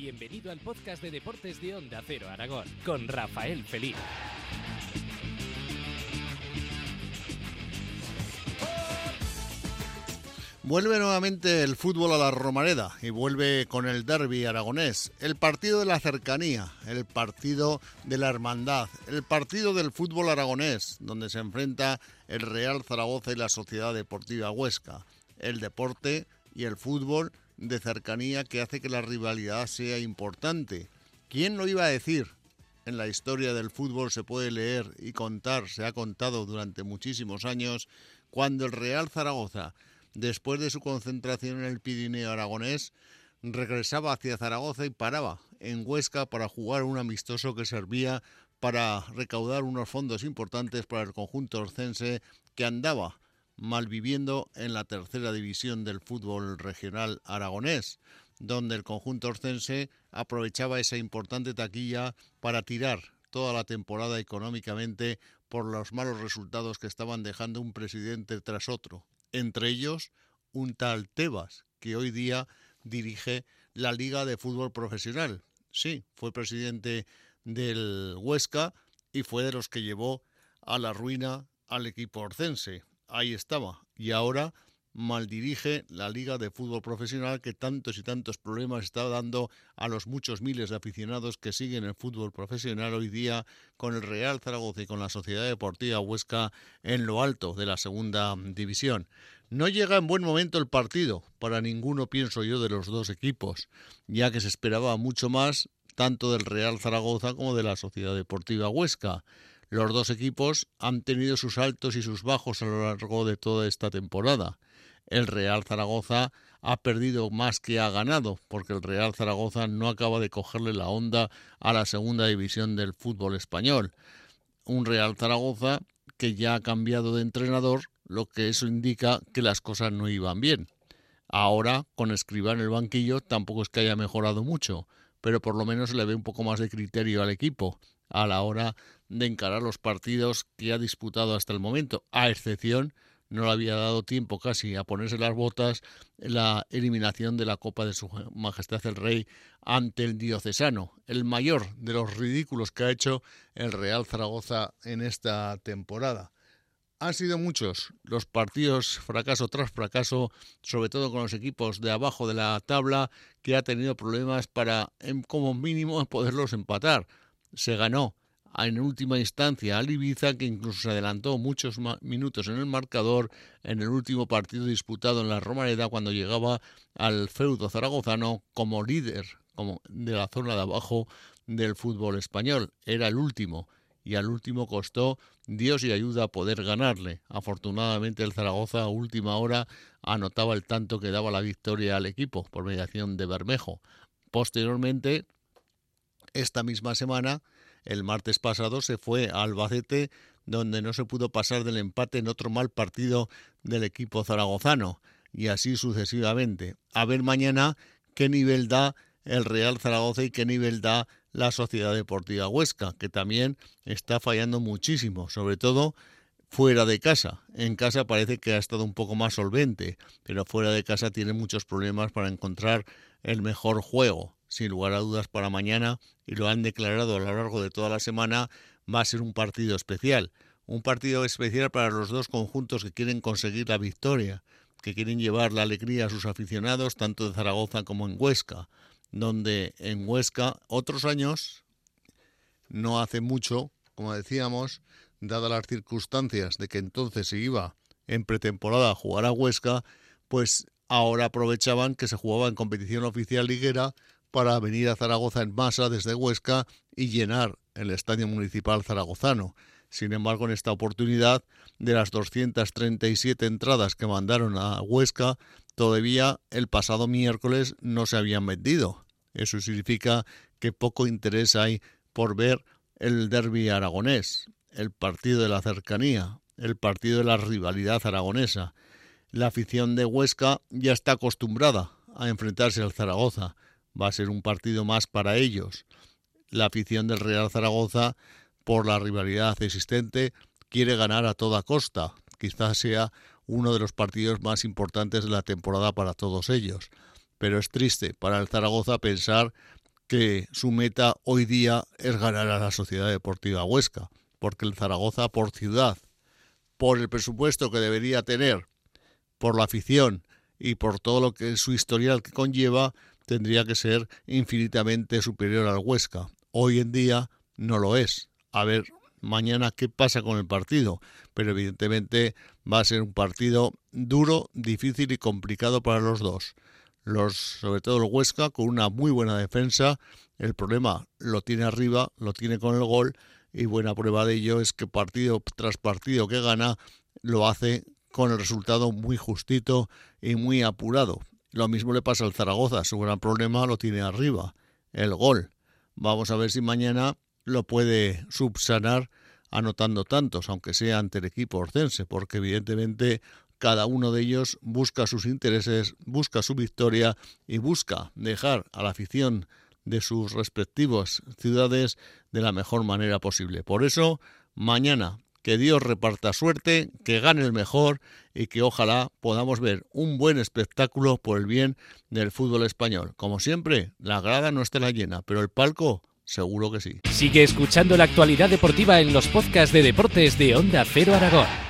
Bienvenido al podcast de deportes de Onda Cero Aragón con Rafael Feliz. Vuelve nuevamente el fútbol a la Romareda y vuelve con el derby aragonés, el partido de la cercanía, el partido de la hermandad, el partido del fútbol aragonés, donde se enfrenta el Real Zaragoza y la Sociedad Deportiva Huesca, el deporte y el fútbol de cercanía que hace que la rivalidad sea importante. ¿Quién lo iba a decir? En la historia del fútbol se puede leer y contar, se ha contado durante muchísimos años, cuando el Real Zaragoza después de su concentración en el Pirineo aragonés, regresaba hacia Zaragoza y paraba en Huesca para jugar un amistoso que servía para recaudar unos fondos importantes para el conjunto orcense que andaba malviviendo en la tercera división del fútbol regional aragonés, donde el conjunto orcense aprovechaba esa importante taquilla para tirar toda la temporada económicamente por los malos resultados que estaban dejando un presidente tras otro entre ellos un tal Tebas, que hoy día dirige la Liga de Fútbol Profesional. Sí, fue presidente del Huesca y fue de los que llevó a la ruina al equipo orcense. Ahí estaba. Y ahora maldirige la Liga de Fútbol Profesional que tantos y tantos problemas está dando a los muchos miles de aficionados que siguen el fútbol profesional hoy día con el Real Zaragoza y con la Sociedad Deportiva Huesca en lo alto de la segunda división. No llega en buen momento el partido para ninguno, pienso yo, de los dos equipos, ya que se esperaba mucho más tanto del Real Zaragoza como de la Sociedad Deportiva Huesca. Los dos equipos han tenido sus altos y sus bajos a lo largo de toda esta temporada el Real Zaragoza ha perdido más que ha ganado, porque el Real Zaragoza no acaba de cogerle la onda a la segunda división del fútbol español. Un Real Zaragoza que ya ha cambiado de entrenador, lo que eso indica que las cosas no iban bien. Ahora, con Escribá en el banquillo, tampoco es que haya mejorado mucho, pero por lo menos le ve un poco más de criterio al equipo a la hora de encarar los partidos que ha disputado hasta el momento, a excepción no le había dado tiempo casi a ponerse las botas la eliminación de la Copa de Su Majestad el Rey ante el diocesano, el mayor de los ridículos que ha hecho el Real Zaragoza en esta temporada. Han sido muchos los partidos fracaso tras fracaso, sobre todo con los equipos de abajo de la tabla, que ha tenido problemas para, como mínimo, poderlos empatar. Se ganó en última instancia al Ibiza, que incluso se adelantó muchos minutos en el marcador en el último partido disputado en la Romareda cuando llegaba al feudo zaragozano como líder como de la zona de abajo del fútbol español. Era el último y al último costó Dios y ayuda poder ganarle. Afortunadamente el Zaragoza a última hora anotaba el tanto que daba la victoria al equipo por mediación de Bermejo. Posteriormente, esta misma semana, el martes pasado se fue a Albacete, donde no se pudo pasar del empate en otro mal partido del equipo zaragozano, y así sucesivamente. A ver mañana qué nivel da el Real Zaragoza y qué nivel da la Sociedad Deportiva Huesca, que también está fallando muchísimo, sobre todo fuera de casa. En casa parece que ha estado un poco más solvente, pero fuera de casa tiene muchos problemas para encontrar el mejor juego sin lugar a dudas para mañana, y lo han declarado a lo largo de toda la semana, va a ser un partido especial. Un partido especial para los dos conjuntos que quieren conseguir la victoria, que quieren llevar la alegría a sus aficionados, tanto en Zaragoza como en Huesca, donde en Huesca otros años, no hace mucho, como decíamos, dadas las circunstancias de que entonces se iba en pretemporada a jugar a Huesca, pues ahora aprovechaban que se jugaba en competición oficial liguera para venir a Zaragoza en masa desde Huesca y llenar el estadio municipal zaragozano. Sin embargo, en esta oportunidad, de las 237 entradas que mandaron a Huesca, todavía el pasado miércoles no se habían vendido. Eso significa que poco interés hay por ver el derby aragonés, el partido de la cercanía, el partido de la rivalidad aragonesa. La afición de Huesca ya está acostumbrada a enfrentarse al Zaragoza va a ser un partido más para ellos. La afición del Real Zaragoza, por la rivalidad existente, quiere ganar a toda costa. Quizás sea uno de los partidos más importantes de la temporada para todos ellos. Pero es triste para el Zaragoza pensar que su meta hoy día es ganar a la Sociedad Deportiva Huesca, porque el Zaragoza por ciudad, por el presupuesto que debería tener, por la afición y por todo lo que su historial que conlleva, tendría que ser infinitamente superior al Huesca. Hoy en día no lo es. A ver mañana qué pasa con el partido, pero evidentemente va a ser un partido duro, difícil y complicado para los dos. Los, sobre todo el Huesca con una muy buena defensa. El problema lo tiene arriba, lo tiene con el gol y buena prueba de ello es que partido tras partido que gana lo hace con el resultado muy justito y muy apurado. Lo mismo le pasa al Zaragoza, su gran problema lo tiene arriba, el gol. Vamos a ver si mañana lo puede subsanar anotando tantos, aunque sea ante el equipo orcense, porque evidentemente cada uno de ellos busca sus intereses, busca su victoria y busca dejar a la afición de sus respectivas ciudades de la mejor manera posible. Por eso, mañana que Dios reparta suerte, que gane el mejor y que ojalá podamos ver un buen espectáculo por el bien del fútbol español. Como siempre, la grada no estará llena, pero el palco seguro que sí. Sigue escuchando la actualidad deportiva en los podcasts de deportes de Onda Cero Aragón.